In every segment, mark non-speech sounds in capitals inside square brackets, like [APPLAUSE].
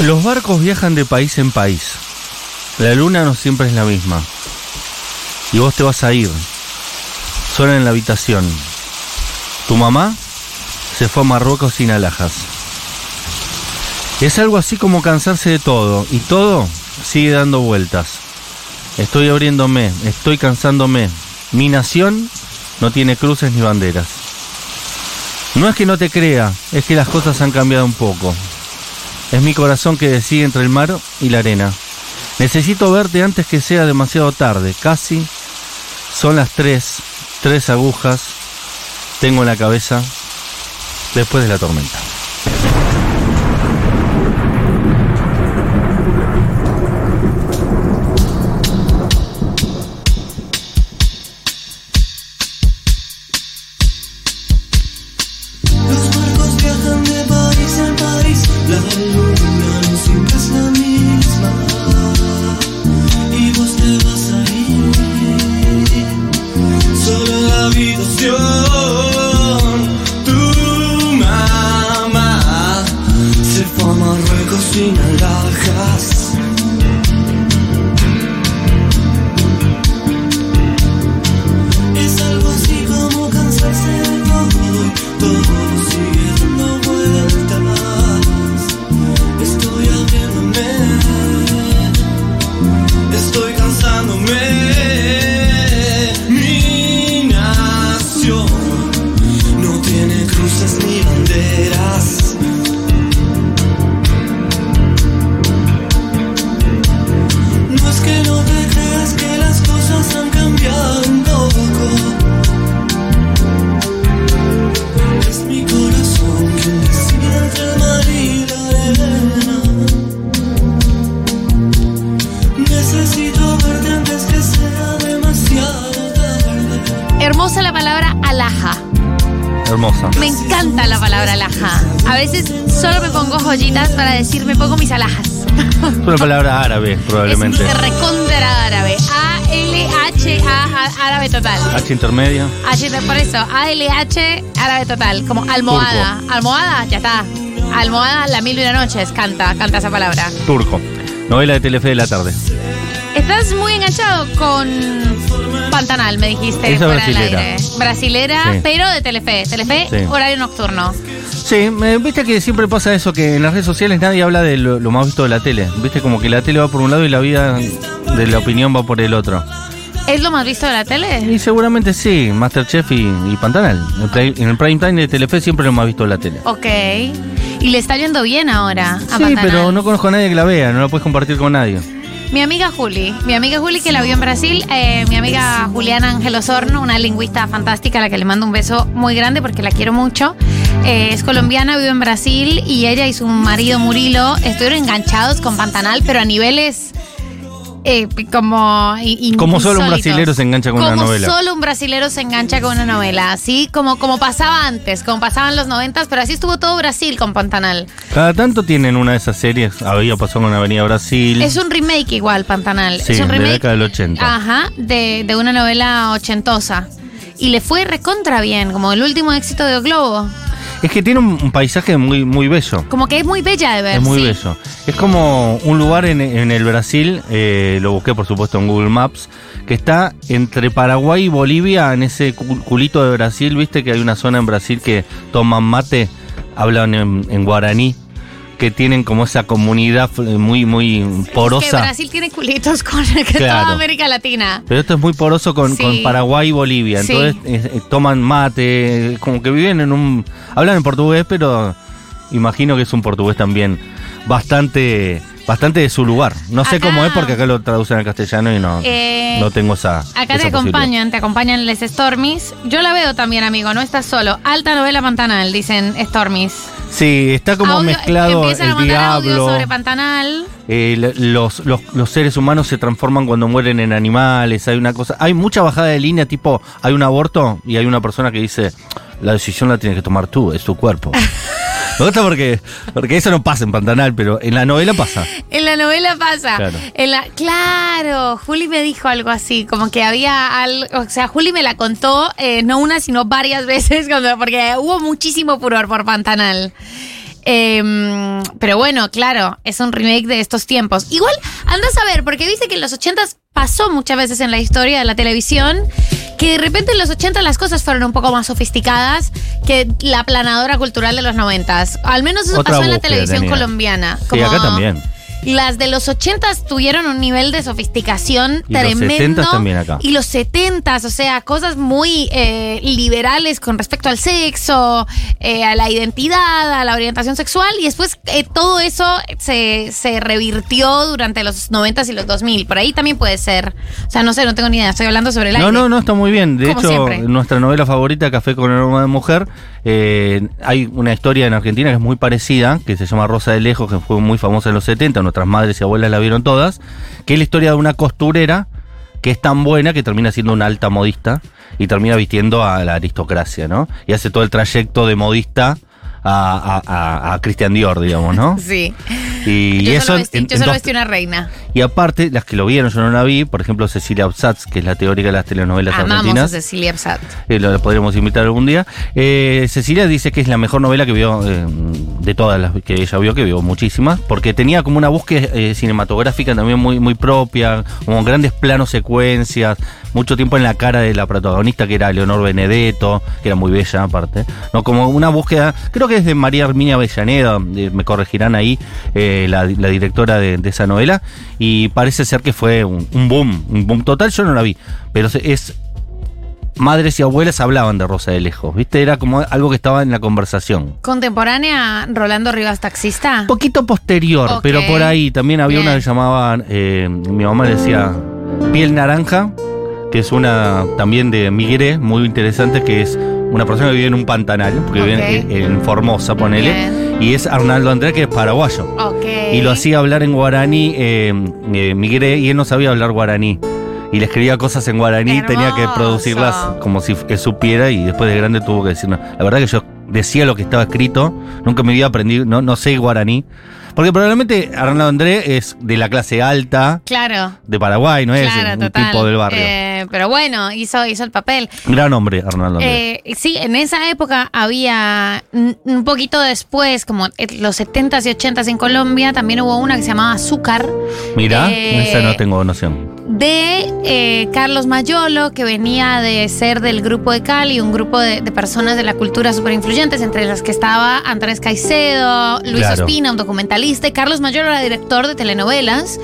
Los barcos viajan de país en país. La luna no siempre es la misma. Y vos te vas a ir. Sola en la habitación. Tu mamá se fue a Marruecos sin alhajas. Es algo así como cansarse de todo. Y todo sigue dando vueltas. Estoy abriéndome, estoy cansándome. Mi nación no tiene cruces ni banderas. No es que no te crea, es que las cosas han cambiado un poco. Es mi corazón que decide entre el mar y la arena. Necesito verte antes que sea demasiado tarde. Casi son las tres, tres agujas. Tengo en la cabeza después de la tormenta. Palabra alhaja. Hermosa. Me encanta la palabra alhaja. A veces solo me pongo joyitas para decir me pongo mis alhajas. Es una palabra árabe, probablemente. Es recontra árabe. A-L-H-A árabe total. H intermedia. H, por eso, A-L-H árabe total. Como almohada. Almohada, ya está. Almohada, la mil y una noches. Canta, canta esa palabra. Turco. Novela de Telefe de la tarde. Estás muy enganchado con Pantanal, me dijiste. Esa fuera del aire. Brasilera, Sí. pero de Telefe. Telefe, Sí. horario nocturno. Sí, me- viste que siempre pasa eso, que en las redes sociales nadie habla de lo, lo más visto de la tele. Viste como que la tele va por un lado y la vida de la opinión va por el otro. ¿Es lo más visto de la tele? Y seguramente sí, Masterchef y, y Pantanal. En, play- en el prime time de Telefe siempre lo más visto de la tele. Ok. Y le está yendo bien ahora a Sí, Pantanal. pero no conozco a nadie que la vea, no la puedes compartir con nadie. Mi amiga Juli, mi amiga Juli que la vio en Brasil, eh, mi amiga Juliana Ángel Osorno, una lingüista fantástica a la que le mando un beso muy grande porque la quiero mucho. Eh, es colombiana, vive en Brasil y ella y su marido Murilo estuvieron enganchados con Pantanal, pero a niveles eh, como in- Como solo un brasilero se engancha con una Como novela. solo un brasilero se engancha con una novela, así como, como pasaba antes, como pasaban los noventas, pero así estuvo todo Brasil con Pantanal. Cada tanto tienen una de esas series, había pasado con Avenida Brasil. Es un remake igual, Pantanal. Sí, es un de la década del 80. Ajá, de, de una novela ochentosa. Y le fue recontra bien, como el último éxito de Globo. Es que tiene un, un paisaje muy, muy bello. Como que es muy bella de ver. Es muy sí. bello. Es como un lugar en, en el Brasil, eh, lo busqué por supuesto en Google Maps, que está entre Paraguay y Bolivia, en ese cu- culito de Brasil, viste que hay una zona en Brasil que toman mate, hablan en, en guaraní, que tienen como esa comunidad muy, muy Que porosa. Brasil tiene culitos con [LAUGHS] que Claro. toda América Latina. Pero esto es muy poroso con, Sí. con Paraguay y Bolivia. Entonces eh, toman mate, como que viven en un... Hablan en portugués, pero imagino que es un portugués también bastante bastante de su lugar. No sé Acá- cómo es porque acá lo traducen al castellano y no, Eh, no tengo esa... Acá esa te acompañan, te acompañan les Stormies. Yo la veo también, amigo, no estás solo. Alta novela Pantanal, dicen Stormies. Sí, está como Audio- mezclado empiezan el a diablo. sobre Pantanal. eh, los, los, los seres humanos se transforman cuando mueren en animales. Hay una cosa. Hay mucha bajada de línea, tipo, hay un aborto y hay una persona que dice: La decisión la tienes que tomar tú, es tu cuerpo. [LAUGHS] Me gusta porque, porque eso no pasa en Pantanal, pero en la novela pasa. En la novela pasa. Claro. En la, claro, Juli me dijo algo así, como que había algo, o sea, Juli me la contó, eh, no una, sino varias [LAUGHS] veces, cuando- porque hubo muchísimo furor por Pantanal. Em, pero bueno, claro, es un remake de estos tiempos. Igual, andas a ver, porque viste que en los 80s pasó muchas veces en la historia de la televisión que de repente en los 80 las cosas fueron un poco más sofisticadas que la planadora cultural de los 90s. Al menos eso Otra pasó en la televisión tenía. colombiana. Sí, acá también. Las de los 80s tuvieron un nivel de sofisticación Y los tremendo. 70s también acá. Y los 70s, o sea, cosas muy eh, liberales con respecto al sexo, eh, a la identidad, a la orientación sexual. Y después eh, todo eso se, se revirtió durante los 90s y los 2000. Por ahí también puede ser. O sea, no sé, no tengo ni idea. Estoy hablando sobre el No, aire. no, no, está muy bien. De Como hecho, siempre. nuestra novela favorita, Café con aroma de mujer, eh, hay una historia en Argentina que es muy parecida, que se llama Rosa de Lejos, que fue muy famosa en los 70, nuestras madres y abuelas la vieron todas, que es la historia de una costurera que es tan buena que termina siendo una alta modista y termina vistiendo a la aristocracia, ¿no? Y hace todo el trayecto de modista a, a, Christian Dior, digamos, ¿no? [LAUGHS] Sí. Y, yo eso solo, en- vestí, yo solo vestí una reina. y aparte, las que lo vieron, yo no la vi, por ejemplo, Cecilia Absatz, que es la teórica de las telenovelas Amamos a argentinas. Cecilia Absat. Eh, lo podremos invitar algún día. Eh, Cecilia dice que es la mejor novela que vio, eh, de todas las que ella vio, que vio muchísimas, porque tenía como una búsqueda eh, cinematográfica también muy, muy propia, como grandes planos secuencias, mucho tiempo en la cara de la protagonista, que era Leonor Benedetto, que era muy bella aparte, ¿no? Como una búsqueda, creo que es de María Herminia Avellaneda, me corregirán ahí, eh, la, la directora de, de esa novela, y parece ser que fue un, un boom, un boom total, yo no la vi, pero es madres y abuelas hablaban de Rosa de Lejos, ¿viste? Era como algo que estaba en la conversación. Contemporánea, Rolando Rivas Taxista. Un poquito posterior, pero por ahí también había una que llamaban, eh, mi mamá le decía Piel Naranja, que es una también de Migré, muy interesante, que es una persona que vive en un pantanal, porque vive en, en Formosa, ponele, Bien. Y es Arnaldo Andrés, que es paraguayo. Ok. Y lo hacía hablar en guaraní eh, eh, Migré, y él no sabía hablar guaraní. Y le escribía cosas en guaraní, tenía que producirlas como si supiera, y después de grande tuvo que decir, no, la verdad que yo decía lo que estaba escrito, nunca me había aprendido, no, no sé guaraní. Porque probablemente Arnaldo André es de la clase alta Claro. de Paraguay, no es claro, un total. tipo del barrio. Eh, pero bueno, hizo, hizo el papel. Gran hombre, Arnaldo André. Eh, sí, en esa época había un poquito después, como en los 70s y 80s en Colombia, también hubo una que se llamaba Azúcar Mira, eh, esa no tengo noción. de eh, Carlos Mayolo, que venía de ser del grupo de Cali, un grupo de, de personas de la cultura súper influyentes, entre las que estaba Andrés Caicedo, Luis Claro. Ospina, un y Carlos Mayolo era director de telenovelas.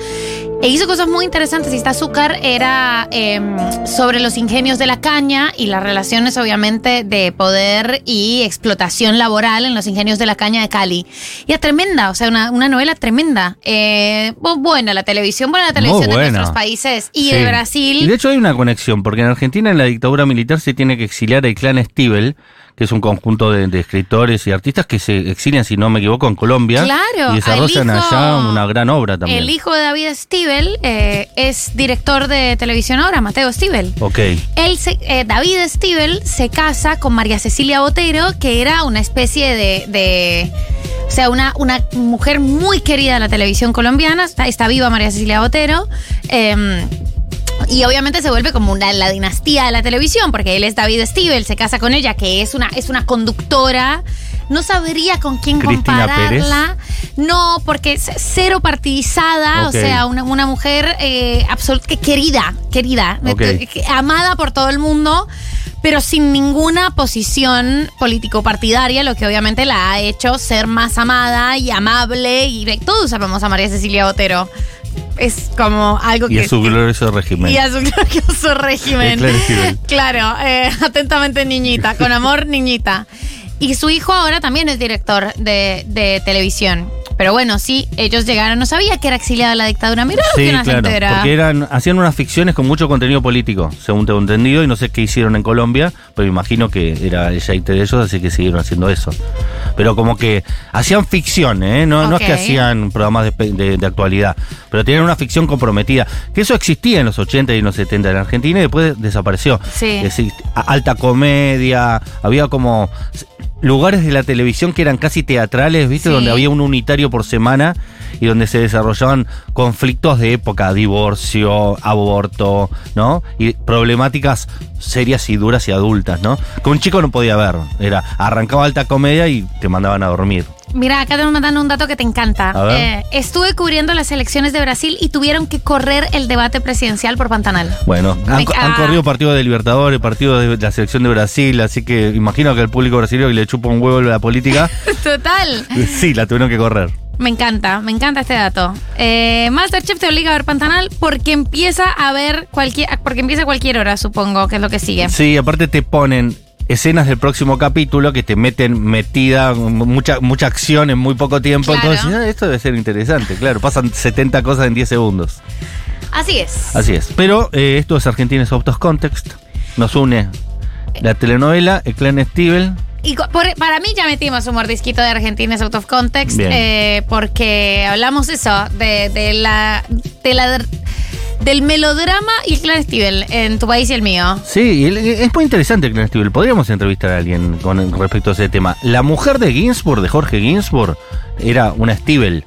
E hizo cosas muy interesantes. Esta azúcar era em, sobre los ingenios de la caña y las relaciones, obviamente, de poder y explotación laboral en los ingenios de la caña de Cali. Y es tremenda, o sea, una, una novela tremenda. Eh, bu- buena la televisión, buena la televisión de nuestros países y Sí. de Brasil. Y de hecho hay una conexión, porque en Argentina en la dictadura militar se tiene que exiliar el clan Stiebel, que es un conjunto de, de escritores y artistas que se exilian, si no me equivoco, en Colombia. Claro, Y desarrollan al hijo- allá una gran obra también. El hijo de David Stiebel eh, es director de televisión ahora, Mateo Stiebel. Ok. Él se- eh, David Stiebel se casa con María Cecilia Botero, que era una especie de. de- o sea, una, una mujer muy querida de la televisión colombiana. Está, está viva María Cecilia Botero. eh, y obviamente se vuelve como una, la dinastía de la televisión, porque él es David Stiebel, se casa con ella, que es una, es una conductora. No sabría con quién Cristina compararla. No, porque es cero partidizada, o sea, una, una mujer eh, absolut- que querida, querida, amada por todo el mundo, pero sin ninguna posición político-partidaria, lo que obviamente la ha hecho ser más amada y amable, y todos amamos a María Cecilia Botero. Es como algo Y que... es su glorioso régimen. y a su glorioso [LAUGHS] régimen. Claro, eh, atentamente niñita, con amor [LAUGHS] niñita. Y su hijo ahora también es director de, de televisión. Pero bueno, sí, ellos llegaron, no sabía que era exiliada la dictadura. Mira lo que Sí, una claro, entera. porque eran, hacían unas ficciones con mucho contenido político, según tengo entendido, y no sé qué hicieron en Colombia, pero me imagino que era el jeite de ellos, así que siguieron haciendo eso. Pero como que hacían ficción, ¿eh? no, no es que hacían programas de, de- de actualidad, pero tenían una ficción comprometida, que eso existía en los 80 y en los 70 en Argentina y después desapareció. Sí. Es decir, a- alta comedia, había como... lugares de la televisión que eran casi teatrales, ¿viste? Sí. Donde había un unitario por semana y donde se desarrollaban conflictos de época, divorcio, aborto, ¿no? Y problemáticas serias y duras y adultas, ¿no? Que un chico no podía ver. Era, arrancaba alta comedia y te mandaban a dormir. Mira, acá te mandan un dato que te encanta. Eh, estuve cubriendo las elecciones de Brasil y tuvieron que correr el debate presidencial por Pantanal. Bueno, han, corrido partidos de Libertadores, partidos de la selección de Brasil, así que imagino que el público brasileño que le chupa un huevo la política, [LAUGHS] Total. sí, la tuvieron que correr. Me encanta, me encanta este dato. Eh, Masterchef te obliga a ver Pantanal porque empieza a ver cualquier, porque empieza a cualquier hora, supongo, que es lo que sigue. Sí, aparte te ponen escenas del próximo capítulo que te meten metida mucha mucha acción en muy poco tiempo. Claro. Entonces, ah, esto debe ser interesante. Claro, pasan 70 cosas en 10 segundos. Así es. Así es. Pero eh, esto es Argentinos Out of Context. Nos une la telenovela, el clan Stivel. Y por- para mí ya metimos un mordisquito de Argentines Out of Context, eh, porque hablamos eso, de, de la, de la del melodrama y el clan Stivel en tu país y el mío. Sí, el- es muy interesante el clan Stivel. Podríamos entrevistar a alguien con respecto a ese tema. La mujer de Ginsburg, de Jorge Ginsburg, era una Stivel.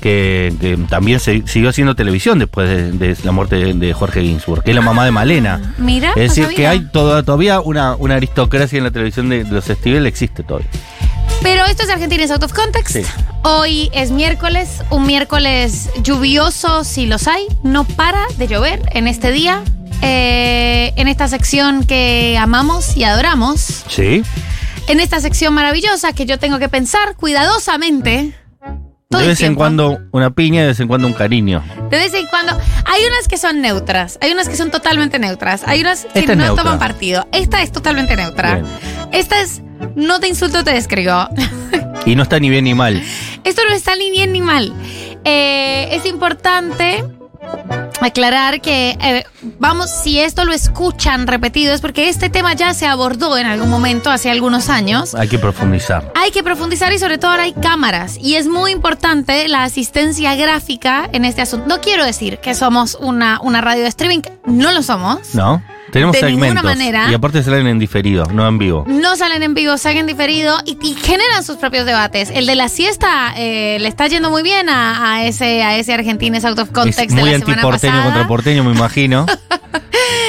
Que, que también se, siguió haciendo televisión después de, de la muerte de, de Jorge Ginsburg, que es la mamá de Malena. [LAUGHS] Mira, Es decir, que hay toda- todavía una, una aristocracia en la televisión de, de los Stivel, existe todavía. Pero esto es Argentines Out of Context. Sí. Hoy es miércoles, un miércoles lluvioso si los hay. No para de llover en este día. eh, en esta sección que amamos y adoramos. Sí. En esta sección maravillosa que yo tengo que pensar cuidadosamente. Todo de vez en cuando una piña, de vez en cuando un cariño. De vez en cuando. Hay unas que son neutras. Hay unas que son totalmente neutras. Hay unas que Esta no neutra. toman partido. Esta es totalmente neutra. Bien. Esta es. No te insulto, te describo. Y no está ni bien ni mal. [LAUGHS] Esto no está ni bien ni mal. Eh, es importante aclarar que, eh, vamos, si esto lo escuchan repetido es porque este tema ya se abordó en algún momento, hace algunos años. Hay que profundizar. Hay que profundizar y sobre todo ahora hay cámaras. Y es muy importante la asistencia gráfica en este asunto. No quiero decir que somos una, una radio de streaming, no lo somos. ¿No? Tenemos De ninguna segmentos. manera. Y aparte salen en diferido, no en vivo. No salen en vivo, salen diferido y, y generan sus propios debates. El de la siesta eh, le está yendo muy bien a, a ese a ese Argentines Out of Context es muy de la semana antiporteño pasada. contra porteño, me imagino. [LAUGHS]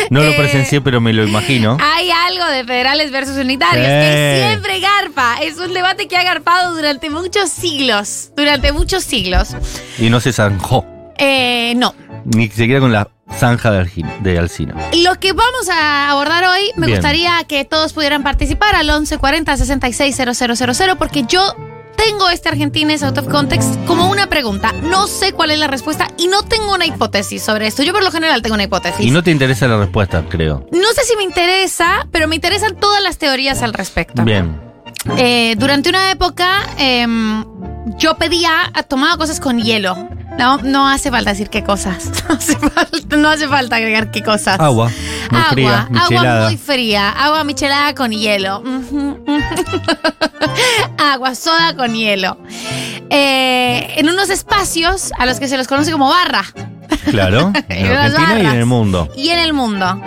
No lo Eh, presencié, pero me lo imagino. Hay algo de federales versus unitarios que siempre garpa. Es un debate que ha garpado durante muchos siglos. Durante muchos siglos. Y no se zanjó. Eh, no. Ni siquiera con la zanja de, Alcina. Lo que vamos a abordar hoy, me Bien. gustaría que todos pudieran participar al 1140 660000 porque yo tengo este Argentines Out of Context como una pregunta. No sé cuál es la respuesta y no tengo una hipótesis sobre esto. Yo por lo general tengo una hipótesis. Y no te interesa la respuesta, creo. No sé si me interesa, pero me interesan todas las teorías al respecto. Bien. Eh, durante una época em, yo pedía, tomaba cosas con hielo. No, no hace falta decir qué cosas. [LAUGHS] No hace falta, no hace falta agregar qué cosas. Agua. Muy agua, fría, agua muy fría, agua michelada con hielo. [LAUGHS] Agua soda con hielo. Eh, en unos espacios a los que se los conoce como barra Claro. En [LAUGHS] Argentina y en el mundo. y en el mundo.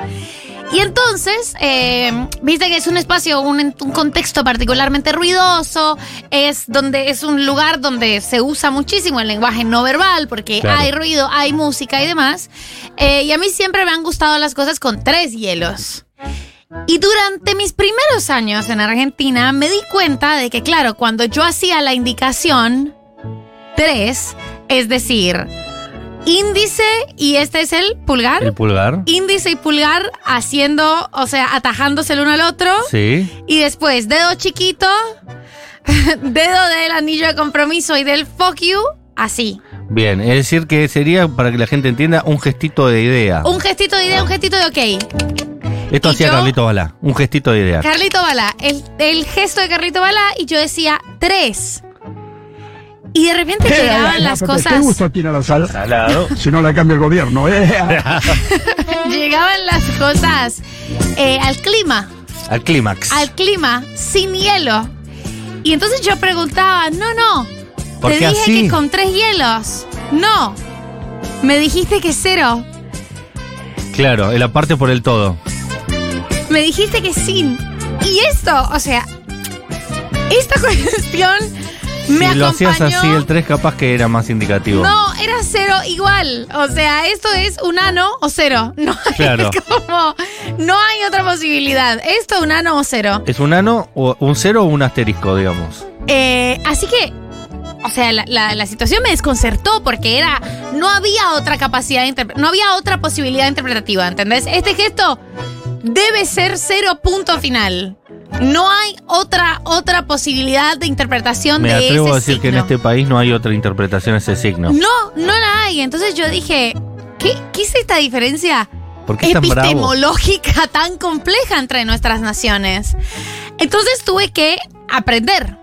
Y entonces, eh, viste que es un espacio, un, un contexto particularmente ruidoso, es donde es un lugar donde se usa muchísimo el lenguaje no verbal, porque Claro. hay ruido, hay música y demás. Eh, y a mí siempre me han gustado las cosas con tres hielos. Y durante mis primeros años en Argentina me di cuenta de que, claro, cuando yo hacía la indicación tres, es decir, índice y este es el pulgar El pulgar. índice y pulgar haciendo, o sea, atajándose el uno al otro. Sí. Y después dedo chiquito, [LAUGHS] dedo del anillo de compromiso y del fuck you, así. Bien. Es decir, que sería, para que la gente entienda, un gestito de idea. Un gestito de idea, un gestito de ok. Esto y hacía yo- Carlito Balá. Un gestito de idea. Carlito Bala, el, el gesto de Carlito Bala y yo decía tres. Y de repente [LAUGHS] llegaban las ¿Qué cosas, gusto tiene la sal? Salado. [LAUGHS] Si no la cambia el gobierno, ¿eh? [LAUGHS] llegaban las cosas eh, al clima. Al clímax. al clima sin hielo. Y entonces yo preguntaba, no, no, ¿Por te qué dije así? que con tres hielos. No, me dijiste que cero. Claro, el aparte por el todo. Me dijiste que sin. Y esto, o sea, Esta cuestión me si lo hacías así, el 3 capaz que era más indicativo. No, era cero igual. O sea, esto es un ano o cero. [LAUGHS] No hay Claro. como. No hay otra posibilidad. Esto, un ano o cero. ¿Es un ano, o un 0 o un asterisco, digamos? Eh, así que. O sea, la, la- la situación me desconcertó porque era. No había otra capacidad de No había otra posibilidad interpretativa, ¿entendés? Este gesto debe ser cero punto final. No hay otra, otra posibilidad de interpretación Me de atrevo ese a decir que en signo. este país no hay otra interpretación ese signo. No, no la hay. Entonces yo dije, ¿qué, qué es esta diferencia ¿Por qué es tan bravo? epistemológica [LAUGHS] tan compleja entre nuestras naciones? Entonces tuve que aprender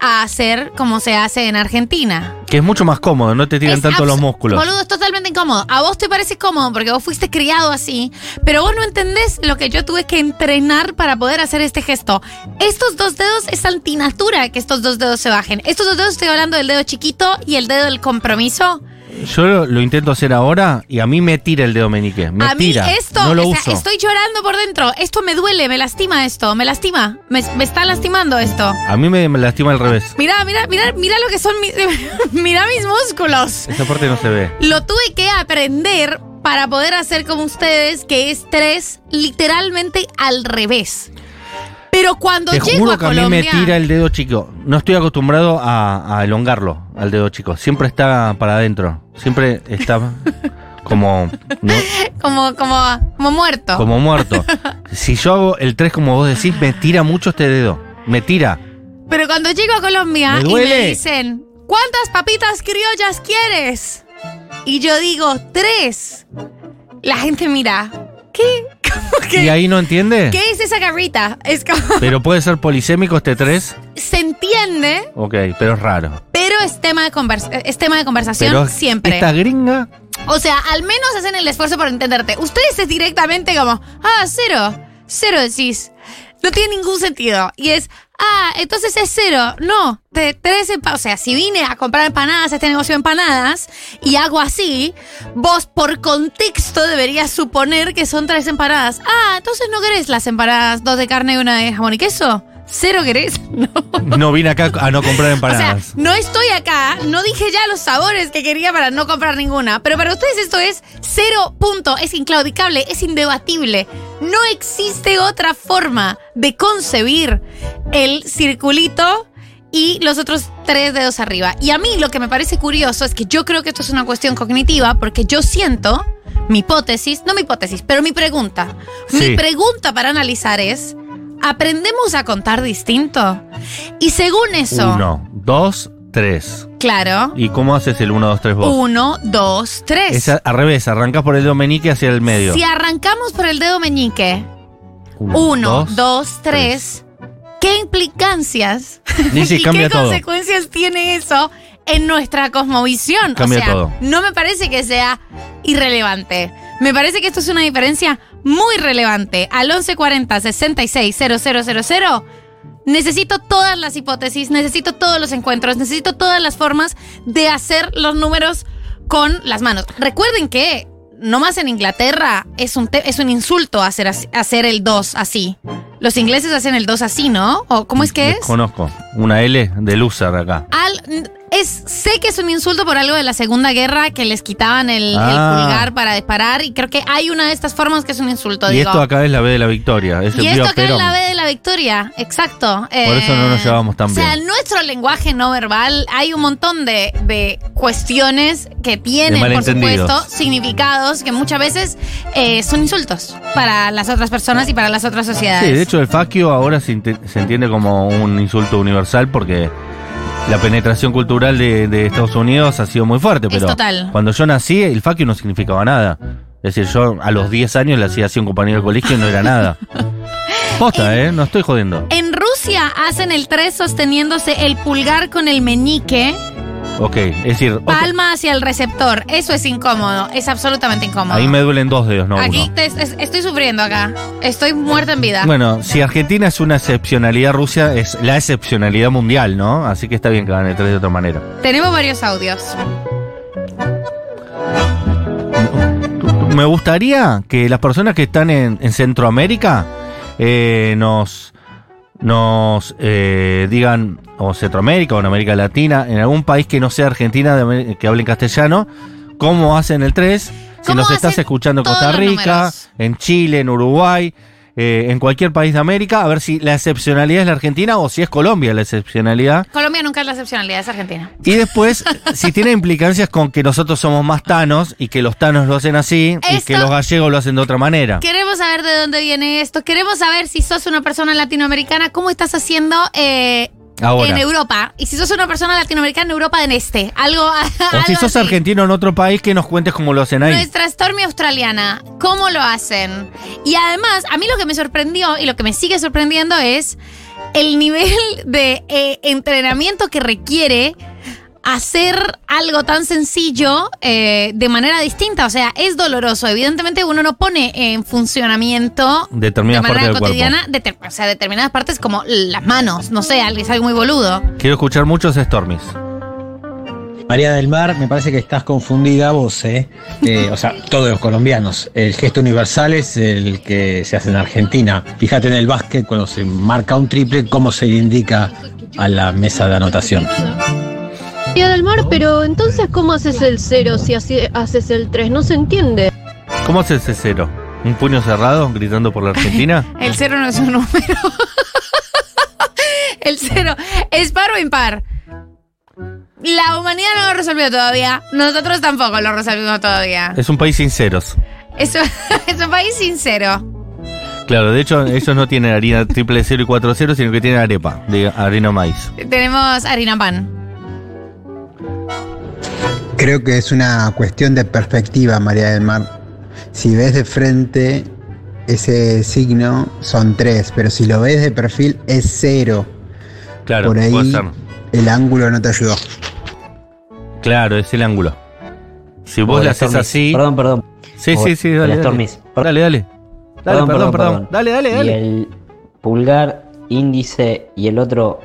a hacer como se hace en Argentina. Que es mucho más cómodo, no te tiran Es tanto los músculos. Boludo, es totalmente incómodo. A vos te parece cómodo porque vos fuiste criado así, pero vos no entendés lo que yo tuve que entrenar para poder hacer este gesto. Estos dos dedos es antinatura que estos dos dedos se bajen. Estos dos dedos estoy hablando del dedo chiquito y el dedo del compromiso. Yo lo, lo intento hacer ahora y a mí me tira el dedo meñique. Me a mí tira. esto, no lo o sea, uso. estoy llorando por dentro. Esto me duele, me lastima esto, me lastima. Me, me está lastimando esto. A mí me, me lastima al revés. Mira, mira, mira, mira lo que son mis, [LAUGHS] mira mis músculos. Esa parte no se ve. Lo tuve que aprender para poder hacer como ustedes, que es tres literalmente al revés. Pero cuando Te llego juro a que a mí me tira el dedo chico. No estoy acostumbrado a, a elongarlo al dedo chico. Siempre está para adentro. Siempre está [LAUGHS] como, ¿no? como, como, como muerto. como muerto. [LAUGHS] Si yo hago el 3 como vos decís, me tira mucho este dedo. Me tira. Pero cuando llego a Colombia Me y me dicen, ¿cuántas papitas criollas quieres? Y yo digo, tres. La gente mira, ¿qué? [LAUGHS] ¿Cómo que- ¿Y ahí no entiende? ¿Qué es esa garrita? Es como, [LAUGHS] Pero puede ser polisémico este 3. se entiende, Ok, pero es raro. pero es tema de, convers- es tema de conversación Pero siempre. esta gringa, O sea, al menos hacen el esfuerzo por entenderte. Ustedes es directamente como, ah, cero. Cero decís. No tiene ningún sentido. Y es, ah, entonces es cero. No, de tres empanadas. O sea, si vine a comprar empanadas a este negocio de empanadas y hago así, vos por contexto deberías suponer que son tres empanadas. Ah, entonces no querés las empanadas, dos de carne y una de jamón y queso. ¿Cero querés? [LAUGHS] No. no vine acá a no comprar O empanadas. sea, no estoy acá, no dije ya los sabores que quería para no comprar ninguna, pero para ustedes esto es cero punto, es inclaudicable, es indebatible. No existe otra forma de concebir el circulito y los otros tres dedos arriba. Y a mí lo que me parece curioso es que yo creo que esto es una cuestión cognitiva porque yo siento, mi hipótesis, no mi hipótesis, pero mi pregunta, Sí. mi pregunta para analizar es, ¿aprendemos a contar distinto? Y según eso... Uno, dos, tres. Claro. ¿Y cómo haces el 1, 2, 3 vos? Uno, dos, tres. Es a- al revés, arrancás por el dedo meñique hacia el medio. Si arrancamos por el dedo meñique, uno, dos, tres, ¿qué implicancias sí, [LAUGHS] y cambia qué todo. consecuencias tiene eso en nuestra cosmovisión? Cambia o sea, todo. no me parece que sea irrelevante. Me parece que esto es una diferencia muy relevante. Al 1140 66 000 Necesito todas las hipótesis, necesito todos los encuentros, necesito todas las formas de hacer los números con las manos. Recuerden que nomás en Inglaterra es un, es un insulto hacer, hacer el 2 así. Los ingleses hacen el 2 así, ¿no? ¿O cómo es que es? Conozco. Una L de loser acá. Al, es, sé que es un insulto por algo de la Segunda Guerra que les quitaban el, el Ah. pulgar para disparar y creo que hay una de estas formas que es un insulto. Y digo. esto acá es la B de la victoria. Es Y esto acá es la B de la victoria, exacto. Por eso no nos llevamos tan O sea, bien. en nuestro lenguaje no verbal hay un montón de, de cuestiones que tienen, por supuesto, significados que muchas veces eh, son insultos para las otras personas y para las otras sociedades. Sí, de hecho el faquio ahora se, se entiende como un insulto universal porque la penetración cultural de, de Estados Unidos ha sido muy fuerte, pero total. cuando yo nací el faquio no significaba nada. Es decir, yo a los 10 años le hacía así a un compañero del colegio y no era nada. [LAUGHS] Posta, ¿eh? No estoy jodiendo. En Rusia hacen el 3 sosteniéndose el pulgar con el meñique, Ok, es decir, palma hacia el receptor. Eso es incómodo, es absolutamente incómodo. ahí me duelen dos dedos, no Aquí uno. te- es- estoy sufriendo acá. Estoy muerta en vida. Bueno, si Argentina es una excepcionalidad, Rusia es la excepcionalidad mundial, ¿no? Así que está bien que gane tres de otra manera. Tenemos varios audios. Me gustaría que las personas que están en, en Centroamérica eh, nos, nos eh, digan, o Centroamérica o en América Latina, en algún país que no sea Argentina, de que hable en castellano, cómo hacen el 3. Si ¿Cómo nos estás escuchando en Costa Rica, en Chile, en Uruguay, eh, en cualquier país de América, a ver si la excepcionalidad es la Argentina o si es Colombia la excepcionalidad. Colombia nunca es la excepcionalidad, es Argentina. Y después, [LAUGHS] si tiene implicancias con que nosotros somos más tanos y que los tanos lo hacen así y que los gallegos lo hacen de otra manera. Queremos saber de dónde viene esto. Queremos saber si sos una persona latinoamericana, cómo estás haciendo eh, Ahora. en Europa. Y si sos una persona latinoamericana en Europa del Este. Algo. [LAUGHS] O si sos así. argentino en otro país, que nos cuentes cómo lo hacen ahí. Nuestra Stormy australiana, ¿cómo lo hacen? Y además, a mí lo que me sorprendió y lo que me sigue sorprendiendo es el nivel de eh, entrenamiento que requiere hacer algo tan sencillo eh, de manera distinta. O sea, es doloroso. Evidentemente uno no pone en funcionamiento Determinadas de manera partes del cotidiana deter- o sea, determinadas partes como las manos. No sé, es algo muy boludo. Quiero escuchar muchos Stormies. María del Mar, me parece que estás confundida vos, ¿eh? [LAUGHS] Eh, o sea, todos los colombianos. El gesto universal es el que se hace en Argentina. Fíjate en el básquet, cuando se marca un triple, cómo se le indica a la mesa de anotación. María del Mar, pero entonces ¿cómo haces el cero si así haces el 3? No se entiende. ¿Cómo es ese cero? ¿Un puño cerrado gritando por la Argentina? [LAUGHS] El cero no es un número. [LAUGHS] El cero es par o impar. La humanidad no lo resolvió todavía. Nosotros tampoco lo resolvimos todavía. es un país sin ceros. Eso [LAUGHS] es un país sincero. Claro, de hecho, ellos no tienen harina triple cero y cuatro cero, sino que tienen arepa, de harina maíz. Tenemos harina pan. Creo que es una cuestión de perspectiva, María del Mar. Si ves de frente ese signo, son tres, pero si lo ves de perfil, es cero. Claro, Por ahí el ángulo no te ayudó. Claro, es el ángulo. Si vos Hola, le haces así. Perdón, perdón. Sí, sí, sí, dale. Dale, dale. Dale, dale, perdón, perdón, Dale, dale, Y dale. el pulgar, índice y el otro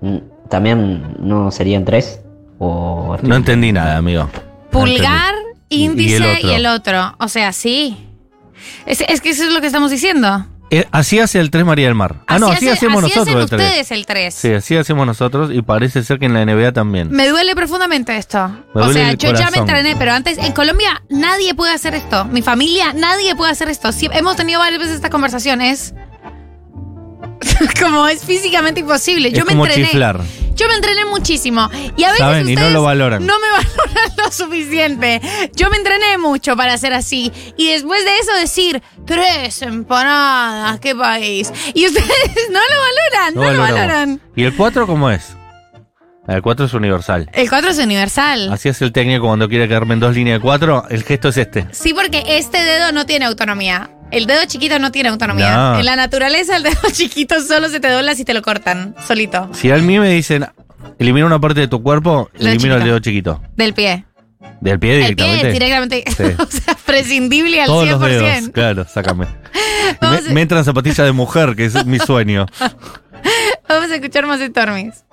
mm, también no serían tres. O No entendí nada, amigo. No Pulgar, Y- y índice el y el otro. O sea, sí. Es, es que eso es lo que estamos diciendo. Eh, así hace el 3 María del Mar. Ah, no, así hace- hacemos así hacen nosotros el 3. ustedes el 3. Sí, así hacemos nosotros y parece ser que en la NBA también. Me duele profundamente esto. Me o sea, el yo ya me entrené, pero antes en Colombia nadie puede hacer esto. Mi familia, nadie puede hacer esto. Sí, hemos tenido varias veces estas conversaciones. [LAUGHS] como es físicamente imposible. es yo me como entrené. chiflar. Yo me entrené muchísimo. Y a veces Saben, y no ustedes lo valoran. No me [LAUGHS] valoran lo suficiente. Yo me entrené mucho para hacer así. Y después de eso decir, tres empanadas, qué país. Y [LAUGHS] ustedes no lo valoran, no, lo valoran. ¿Y el 4 cómo es? El 4 es universal. El 4 es universal. Así es el técnico cuando quiere quedarme en dos líneas de 4. El gesto es este. Sí, porque este dedo no tiene autonomía. El dedo chiquito no tiene autonomía. No. En la naturaleza, el dedo [LAUGHS] chiquito solo se te dobla si te lo cortan, solito. Si a mí me dicen, elimina una parte de tu cuerpo, Dedo elimino el dedo chiquito. Del pie. Del pie El pie directamente. directamente. Sí. [LAUGHS] o sea, prescindible al Todos 100%. los dedos. Claro, sácame. [LAUGHS] Me, me entran zapatillas de mujer, que es mi sueño. Vamos a escuchar más Stormis.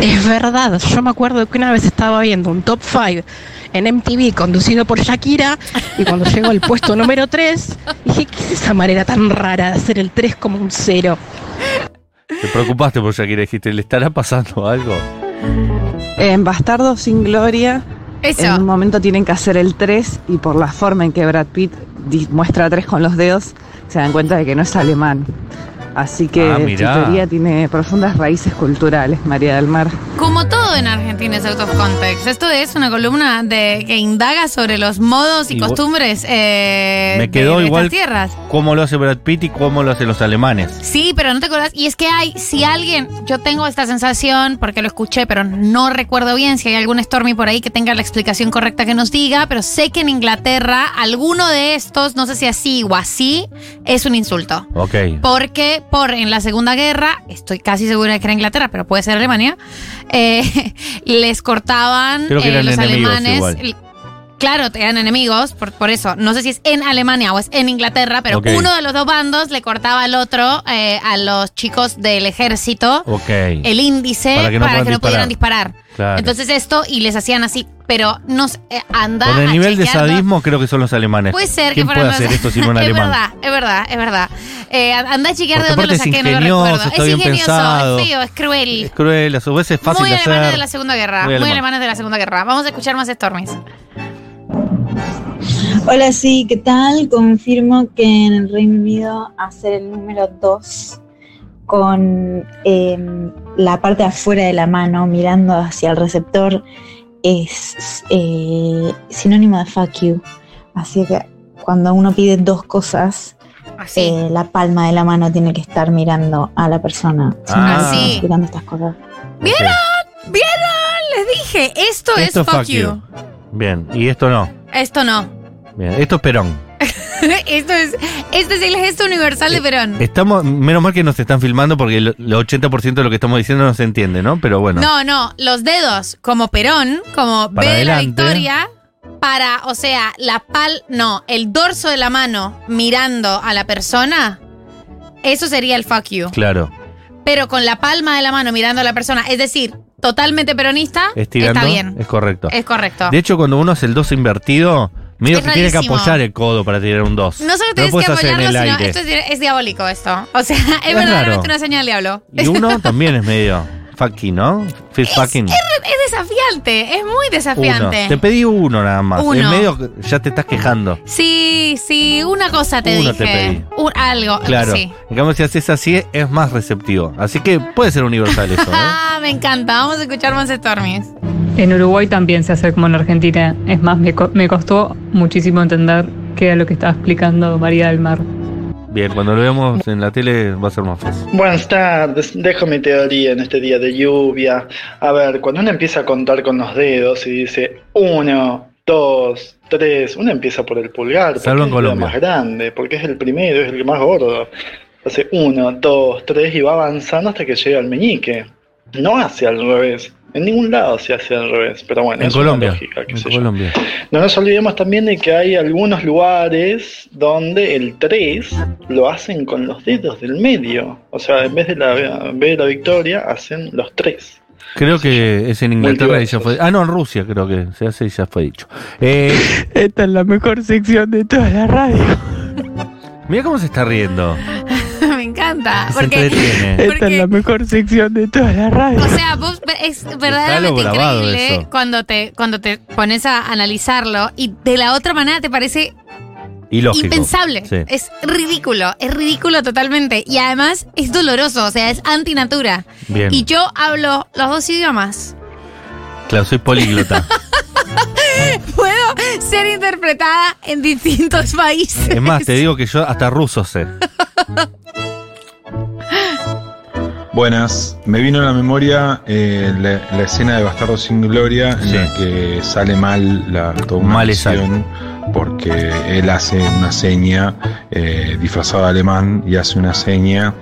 Es verdad, yo me acuerdo que una vez estaba viendo un top 5 en MTV conducido por Shakira y cuando llegó al puesto número 3 dije, ¿qué es esa manera tan rara de hacer el 3 como un 0? Te preocupaste por Shakira, dijiste, ¿le estará pasando algo? En Bastardo sin Gloria, en un momento tienen que hacer el 3 y por la forma en que Brad Pitt muestra 3 con los dedos, se dan cuenta de que no es alemán. Así que Ah, tu mirá. teoría tiene profundas raíces culturales, María del Mar. Como todo en Argentina es out of context. Esto es una columna de que indaga sobre los modos y, Y costumbres eh, Me quedó de, igual estas tierras. cómo lo hace Brad Pitt y cómo lo hacen los alemanes. Sí, pero no te acuerdas. Y es que hay, si alguien, yo tengo esta sensación, porque lo escuché, pero no recuerdo bien si hay algún Stormy por ahí que tenga la explicación correcta que nos diga, pero sé que en Inglaterra alguno de estos, no sé si así o así, es un insulto. Ok. Porque por en la Segunda Guerra, estoy casi segura de que era Inglaterra, pero puede ser Alemania, eh, [LAUGHS] les cortaban Creo que eh, los alemanes. igual. Claro, te dan enemigos, por, por eso. No sé si es en Alemania o es en Inglaterra, pero uno de los dos bandos le cortaba al otro, eh, a los chicos del ejército, Ok. el índice Para que no pudieran disparar. Claro. Entonces esto, y les hacían así, pero no eh, anda Por el nivel de sadismo creo que son los alemanes. Puede ser ¿Quién que puede hacer los- esto sin un [LAUGHS] es alemán? verdad, es verdad, es verdad. Eh, anda a chequear Porque de dónde lo es saqué, no lo recuerdo. es ingenioso, pensado. es feo, es cruel. Es cruel, a su vez es fácil muy de alemanes hacer. de la Segunda Guerra. Muy Muy, alemán. alemanes de la Segunda Guerra. Vamos a escuchar más Stormies. Hola, sí, ¿qué tal? Confirmo que en el Reino Unido hacer el número 2 con eh, la parte de afuera de la mano mirando hacia el receptor es eh, sinónimo de fuck you. Así que cuando uno pide dos cosas, eh, la palma de la mano tiene que estar mirando a la persona. Ah. Así. explicando estas cosas. ¿Vieron? ¿Vieron? Les dije, esto, Esto es fuck, you. Bien, y esto no. Esto no. Bien, esto es Perón. [LAUGHS] esto es este es el gesto universal de Perón. Estamos, menos mal que nos están filmando porque el, el 80% de lo que estamos diciendo no se entiende, ¿no? Pero bueno. No, no, los dedos como Perón, como B de la adelante. victoria, para, o sea, la pal, no, el dorso de la mano mirando a la persona, eso sería el fuck you. Claro. Pero con la palma de la mano mirando a la persona, es decir, totalmente peronista, Estirando. está bien. Es correcto. Es correcto. De hecho, cuando uno hace el 2 invertido, medio Es que tiene que apoyar el codo para tirar un 2. no solo lo tienes que apoyarlo, sino aire. esto es, es diabólico esto. O sea, [LAUGHS] es, Es verdaderamente una señal del diablo. Y uno [LAUGHS] también es medio fucky, ¿no? Fist fucking. Es, es desafiante, es muy Uno. desafiante. Te pedí uno nada más. Uno. En medio ya te estás quejando. Sí, sí, una cosa te Uno dije. te pedí. Un- algo, Claro. sí. En cambio, si haces así, es más receptivo. Así que puede ser universal eso, ¿eh? [LAUGHS] Ah, me encanta. Vamos a escuchar más Stormies. En Uruguay también se hace como en Argentina. Es más, me, co- me costó muchísimo entender qué era lo que estaba explicando María del Mar. Bien, cuando lo veamos en la tele va a ser más fácil. Buenas tardes, dejo mi teoría en este día de lluvia. A ver, cuando uno empieza a contar con los dedos y dice uno, dos, tres, uno empieza por el pulgar, porque Salvo en es el más grande, porque es el primero, es el más gordo. Hace uno, dos, tres y va avanzando hasta que llega al meñique. No hace al revés. En ningún lado se hace al revés, pero bueno, En es una Colombia. lógica, qué En sé yo. Colombia. No nos olvidemos también de que hay algunos lugares donde el 3 lo hacen con los dedos del medio. O sea, en vez de la B de la victoria, hacen los 3. Creo que es en Inglaterra y ya fue. Ah, no, en Rusia creo que se hace y ya fue dicho. Eh, Esta es la mejor sección de toda la radio. mira cómo se está riendo. Encanta. Porque. Esta es la mejor sección de toda la radio. o sea, vos es verdaderamente increíble eso. cuando te, cuando te pones a analizarlo y de la otra manera te parece Ilógico. impensable. Sí. Es ridículo, es ridículo totalmente. Y además es doloroso, o sea, es antinatura. Bien. Y yo hablo los dos idiomas. Claro, soy políglota. [LAUGHS] Puedo ser interpretada en distintos países. Es más, te digo que yo hasta ruso sé. [LAUGHS] Buenas, me vino a la memoria eh, la, la escena de Bastardo sin Gloria en Sí. la que sale mal la acción porque él hace una seña eh, disfrazado de alemán y hace una seña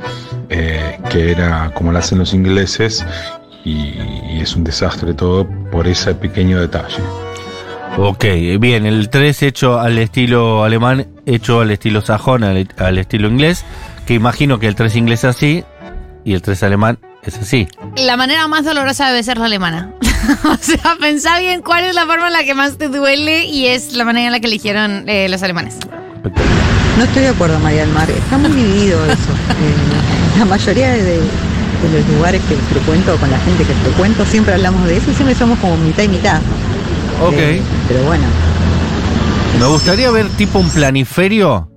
eh, que era como la hacen los ingleses y, y es un desastre todo por ese pequeño detalle. Ok, bien, el 3 hecho al estilo alemán, hecho al estilo sajón, al, al estilo inglés, que imagino que el 3 inglés es así y el 3 alemán es así. La manera más dolorosa debe ser la alemana. [LAUGHS] o sea, pensá bien cuál es la forma en la que más te duele y es la manera en la que eligieron eh, los alemanes. No estoy de acuerdo, María del Mar. Está muy dividido eso. [LAUGHS] Eh, la mayoría de, de los lugares que frecuento, con la gente que frecuento, siempre hablamos de eso y siempre somos como mitad y mitad. Ok. Eh, pero bueno, Me gustaría ver tipo un planiferio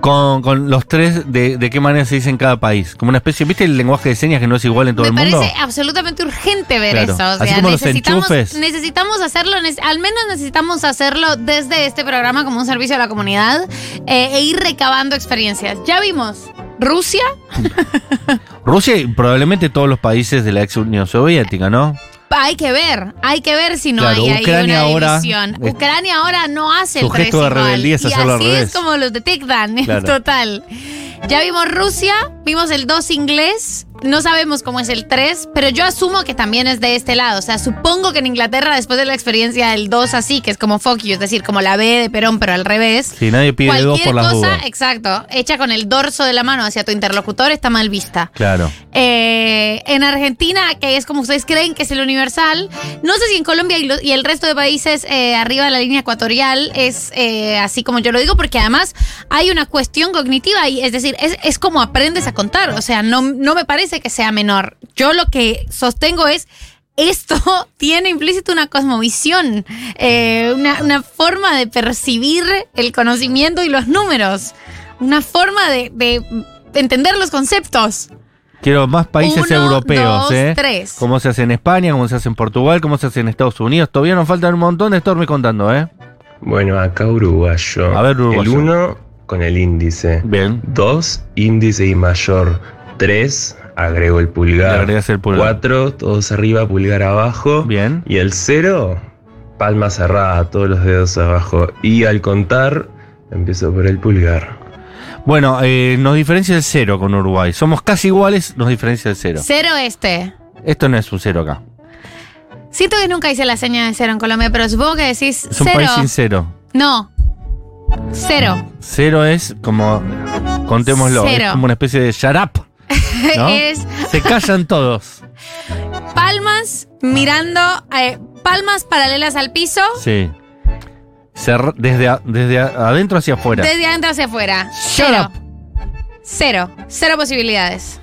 con, con los tres de, de qué manera se dice en cada país. Como una especie, ¿viste el lenguaje de señas que no es igual en todo Me el parece mundo? absolutamente urgente ver Claro. eso. O Así sea, como los necesitamos, enchufes. necesitamos hacerlo, al menos necesitamos hacerlo desde este programa como un servicio a la comunidad eh, e ir recabando experiencias. Ya vimos Rusia, [LAUGHS] Rusia y probablemente todos los países de la ex Unión Soviética, ¿no? Hay que ver, hay que ver si no Claro, hay ahí una división. Ucrania ahora no hace el gesto 3 de rebeldía es al así revés. es como los detectan, [LAUGHS] Claro. total. Ya vimos Rusia, vimos el 2 inglés no sabemos cómo es el 3, pero yo asumo que también es de este lado. O sea, supongo que en Inglaterra, después de la experiencia del 2 así, que es como fuck you, es decir, como la B de Perón, pero al revés. Si nadie pide dos Cualquier por las cosa, dudas. exacto, hecha con el dorso de la mano hacia tu interlocutor está mal vista. Claro. Eh, en Argentina, que es como ustedes creen que es el universal, no sé si en Colombia y, lo- y el resto de países eh, arriba de la línea ecuatorial es eh, así como yo lo digo, porque además hay una cuestión cognitiva y es decir, es, es como aprendes a contar, o sea, no, no me parece que sea menor. Yo lo que sostengo es... Esto [LAUGHS] tiene implícito una cosmovisión, eh, una, una forma de percibir el conocimiento y los números, una forma de, de entender los conceptos. Quiero más países Uno, europeos, dos, ¿eh? tres. Cómo se hace en España, cómo se hace en Portugal, cómo se hace en Estados Unidos. Todavía nos faltan un montón de Stormy contando, ¿eh? Bueno, acá uruguayo. A ver, uruguayo. El 1 con el índice. Bien. 2, índice y mayor. 3, agrego el Le pulgar. agregas el pulgar. 4, todos arriba, pulgar abajo. Bien. Y el 0, palma cerrada, todos los dedos abajo. Y al contar, empiezo por el pulgar. Bueno, eh, nos diferencia el cero con Uruguay. Somos casi iguales, nos diferencia el cero. Cero este. Esto no es un cero acá. Siento que nunca hice la seña de cero en Colombia, pero supongo que decís Es un cero. país sin cero. No. Cero. Cero es como, contémoslo, Cero. es como una especie de shut up. ¿No? [LAUGHS] es Se callan todos. palmas mirando, eh, palmas paralelas al piso, Sí. Desde, a- desde a- adentro hacia afuera. desde adentro hacia afuera. Shut Cero. Cero. Cero posibilidades.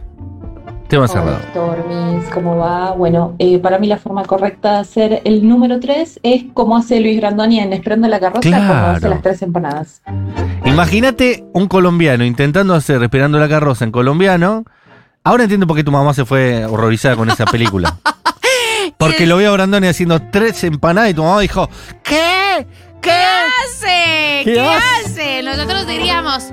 Tema cerrado. Stormis, ¿cómo va? Bueno, eh, para mí la forma correcta de hacer el número 3 es como hace Luis Grandoni en Esperando la carroza, como Claro. hace las tres empanadas. Imagínate un colombiano intentando hacer Esperando la carroza en colombiano. Ahora entiendo por qué tu mamá se fue horrorizada con esa película. [LAUGHS] Porque lo vio a Brandoni haciendo tres empanadas y tu mamá dijo, ¿qué? ¿Qué hace? ¿Qué ¿Qué, hace? hace? Nosotros diríamos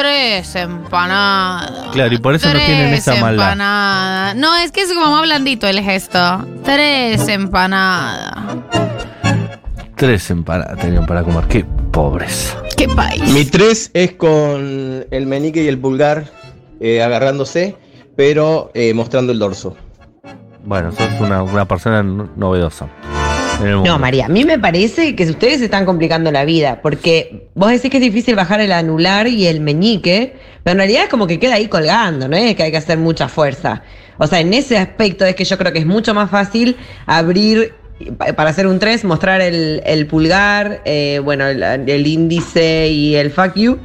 tres empanadas. Claro, y por eso no Tres tienen esa maldad. empanadas. No, es que es como más blandito el gesto. Tres empanadas. Tres empanadas tenían para comer. Qué pobres. ¿Qué país? Mi 3 es con el meñique y el pulgar eh, agarrándose, pero eh, mostrando el dorso. Bueno, sos una, una persona no- novedosa. No, María, a mí me parece que ustedes están complicando la vida, porque vos decís que es difícil bajar el anular y el meñique, pero en realidad es como que queda ahí colgando, no es que hay que hacer mucha fuerza. O sea, en ese aspecto es que yo creo que es mucho más fácil abrir, pa- para hacer un 3, mostrar el, el pulgar, eh, bueno, el, el índice y el fuck you.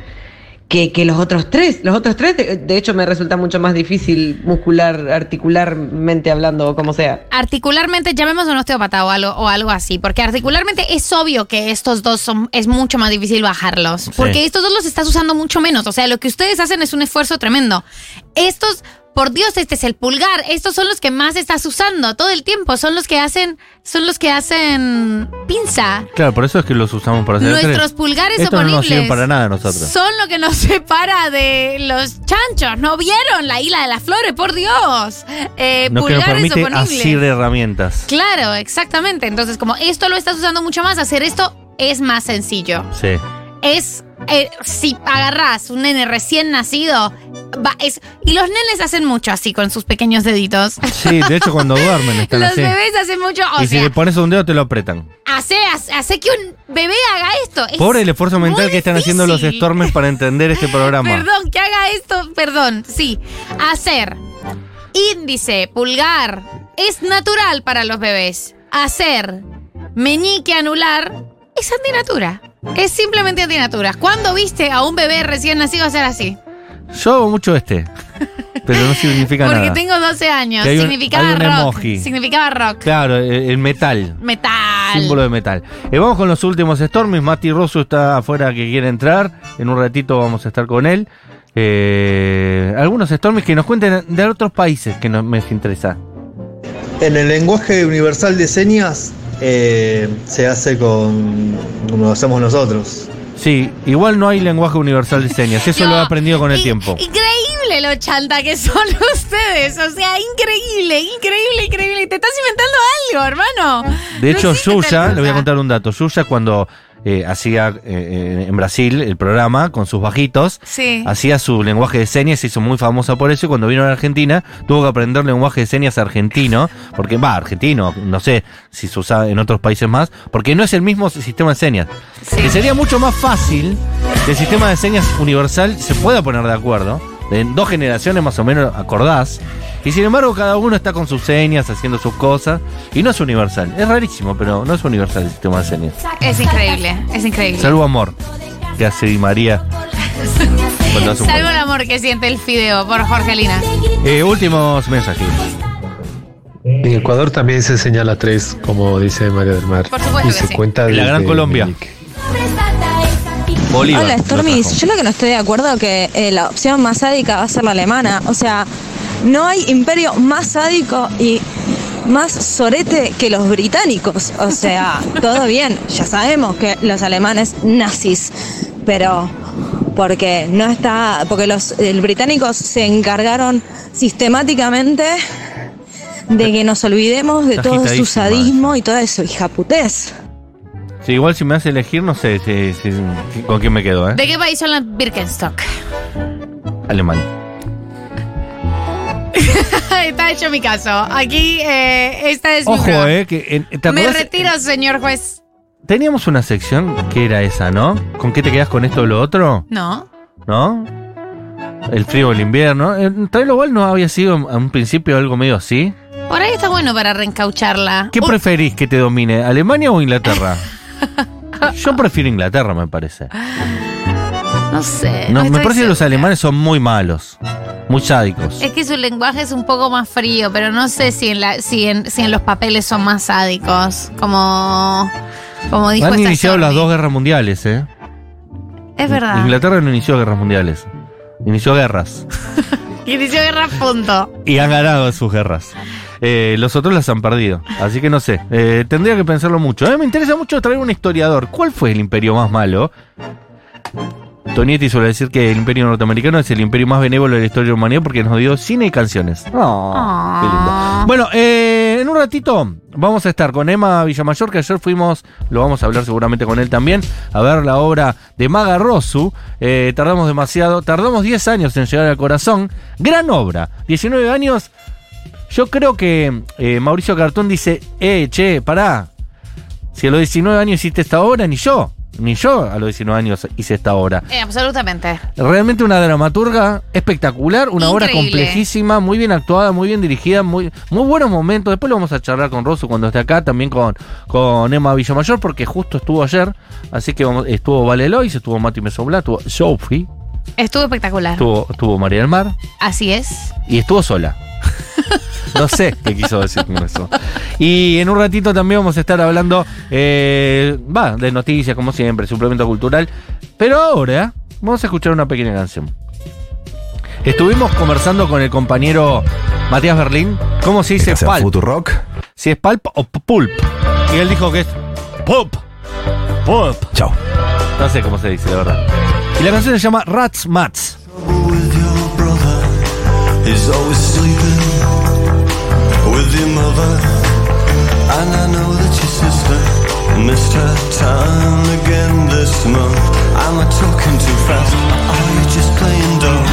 Que, que los otros tres, los otros tres de, de hecho me resulta mucho más difícil muscular, articularmente hablando o como sea. Articularmente, llamemos a un osteópata o algo, o algo así, porque articularmente es obvio que estos dos son, es mucho más difícil bajarlos, porque estos dos los estás usando mucho menos, o sea, lo que ustedes hacen es un esfuerzo tremendo. Estos, por Dios, este es el pulgar, estos son los que más estás usando todo el tiempo, son los que hacen, son los que hacen pinza. Claro, por eso es que los usamos para hacer Nuestros pulgares Estos no nos oponibles sirven para nada nosotros. Son lo que nos separa de los chanchos. ¿No vieron la isla de las flores? Por Dios. Eh, Nos que nos pulgares permite oponibles. así de herramientas. Claro, exactamente. Entonces, como esto lo estás usando mucho más, hacer esto es más sencillo. Sí. Es, eh, si agarrás un nene recién nacido, va- es, y los nenes hacen mucho así con sus pequeños deditos. Sí, de hecho cuando [LAUGHS] duermen están los así. bebés hacen mucho, o y si le pones un dedo te lo apretan. hace, hace, hace que un bebé haga esto. Es Pobre el esfuerzo mental que están haciendo los difícil. Stormers para entender este programa. Perdón, que haga esto, perdón, sí. Hacer índice, pulgar, es natural para los bebés. Hacer meñique anular es antinatura. Es simplemente antinatura. ¿Cuándo viste a un bebé recién nacido hacer así? Yo hago mucho este. Pero no significa [LAUGHS] Porque nada. tengo 12 años. Un- significaba hay un rock. emoji. Significaba rock. Claro, el, el metal. Metal. Símbolo de metal. Eh, vamos con los últimos Stormies. Mati Rosso está afuera que quiere entrar. En un ratito vamos a estar con él. Eh, algunos Stormies que nos cuenten de otros países que nos, me interesa. En el lenguaje universal de señas eh, se hace con como lo hacemos nosotros. Sí, igual no hay lenguaje universal de señas. Eso lo he aprendido con el tiempo. Increíble lo chanta que son [LAUGHS] ustedes. O sea, increíble, increíble, increíble. Te estás inventando algo, hermano. De hecho, No Yuya, le voy a contar un dato. Yuya, cuando eh, hacía eh, en Brasil el programa con sus bajitos. Sí. Hacía su lenguaje de señas, se hizo muy famosa por eso y cuando vino a la Argentina tuvo que aprender lenguaje de señas argentino, porque va, argentino, no sé si se usa en otros países más, porque no es el mismo sistema de señas. Que sería mucho más fácil que el sistema de señas universal se pueda poner de acuerdo, en dos generaciones más o menos acordás, y sin embargo cada uno está con sus señas, haciendo sus cosas, y no es universal. Es rarísimo, pero no es universal el sistema de señas. Es increíble, es increíble. Salvo amor, que hace Di María. cuando hace un Salvo el amor que siente el fideo por Jorgelina. Eh, últimos mensajes. En Ecuador también se señala tres, como dice María del Mar. Por supuesto y que se sí. cuenta En la Gran Colombia. Meñique. Bolívar. Hola, Stormis. Yo lo que no estoy de acuerdo que eh, la opción más sádica va a ser la alemana. O sea, no hay imperio más sádico y más sorete que los británicos. O sea, [LAUGHS] todo bien. Ya sabemos que los alemanes nazis, pero porque no está, porque los británicos se encargaron sistemáticamente de que nos olvidemos de todo su sadismo y toda su hijaputez. Sí, igual si me hace elegir, no sé si- si- con quién me quedo, ¿eh? ¿De qué país son las Birkenstock? Alemania. [LAUGHS] Está hecho mi caso. Aquí, eh, esta es mi Ojo, prueba. ¿eh? Que, en- ¿te Me acordás? retiro, señor juez. Teníamos una sección que era esa, ¿no? ¿Con qué te quedas con esto o lo otro? No. ¿No? El frío o el invierno. Eh, Tal vez igual no había sido a un principio algo medio así. Por ahí está bueno para reencaucharla. ¿Qué preferís que te domine, Alemania o Inglaterra? [LAUGHS] Yo prefiero Inglaterra, me parece. No sé. No, me estoy parece que los segura. alemanes son muy malos, muy sádicos. Es que su lenguaje es un poco más frío, pero no sé si en, la, si en, si en los papeles son más sádicos. Como, como dijo Han esta iniciado las dos guerras mundiales, ¿eh? Es verdad. Inglaterra no inició guerras mundiales, inició guerras. [LAUGHS] Inició guerra, punto. Y han ganado sus guerras. Eh, los otros las han perdido. Así que no sé. Eh, tendría que pensarlo mucho. A mí me interesa mucho traer un historiador. ¿Cuál fue el imperio más malo? Tonietti suele decir que el imperio norteamericano es el imperio más benévolo de la historia de la humanidad porque nos dio cine y canciones. Oh, qué lindo. Bueno, eh, en un ratito vamos a estar con Emma Villamayor, que ayer fuimos, lo vamos a hablar seguramente con él también, a ver la obra de Maga Rosu. Eh, tardamos demasiado, tardamos 10 años en llegar al corazón. Gran obra, 19 años. Yo creo que eh, Mauricio Cartón dice, eh, che, pará. Si a los 19 años hiciste esta obra, ni yo. Ni yo a los 19 años hice esta obra. Eh, absolutamente. Realmente una dramaturga espectacular, una obra Increíble. complejísima, muy bien actuada, muy bien dirigida, muy, muy buenos momentos. Después lo vamos a charlar con Rosso cuando esté acá, también con, con Emma Villamayor, porque justo estuvo ayer. Así que vamos- estuvo Vale Lois, estuvo Mati Mesobla, estuvo Sophie, Estuvo espectacular. estuvo, estuvo María del Mar Así es. y estuvo sola. No sé qué quiso decir con eso. Y en un ratito también vamos a estar hablando, eh, va, de noticias, como siempre, suplemento cultural. Pero ahora vamos a escuchar una pequeña canción. Estuvimos conversando con el compañero Matías Berlín. ¿Cómo se dice pulp? Rock? Si es pulp o pulp. Y él dijo que es pulp. Pulp. Chao. No sé cómo se dice, de verdad. Y la canción se llama Rats Mats. with your mother, and I know that your sister missed her time again this month. Am I talking too fast? Or are you just playing dumb?